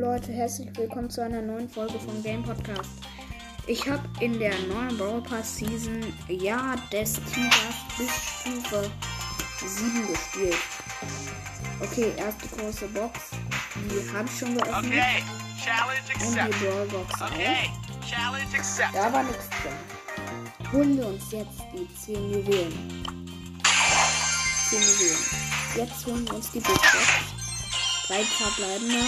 herzlich willkommen zu einer neuen Folge vom Game Podcast. Ich habe in der neuen Brawl Pass Season Jahr des Tigers bis Stufe 7 gespielt. Okay, erste große Box. Die habe ich schon geöffnet. Okay, challenge Und die accepted. Brawl Box Okay, auch. challenge accepted. Da war nichts drin. Holen wir uns jetzt die 10 Juwelen. 10 Juwelen. Jetzt holen wir uns die Big Box. Drei verbleibende.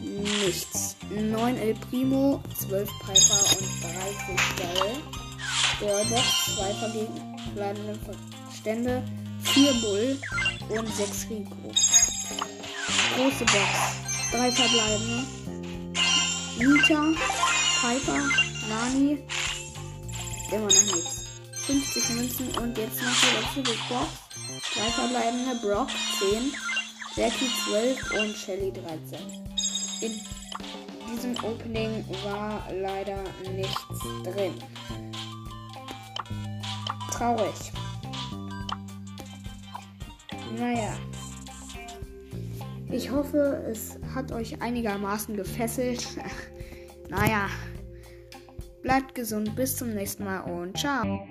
Nichts. 9 El Primo, 12 Piper und 30 Daryl. Brawlbox, 2 verbleibende Verstände, 4 Bull und 6 Rico. Große Box, 3 verbleibende. Nita, Piper, Nani, immer noch nichts. 50 Münzen und jetzt noch die letzte Big Box. Drei verbleibende Brock 10, Jackie 12 und Shelly 13. In diesem Opening war leider nichts drin. Traurig. Naja. Ich hoffe, es hat euch einigermaßen gefesselt. naja. Bleibt gesund, bis zum nächsten Mal und ciao.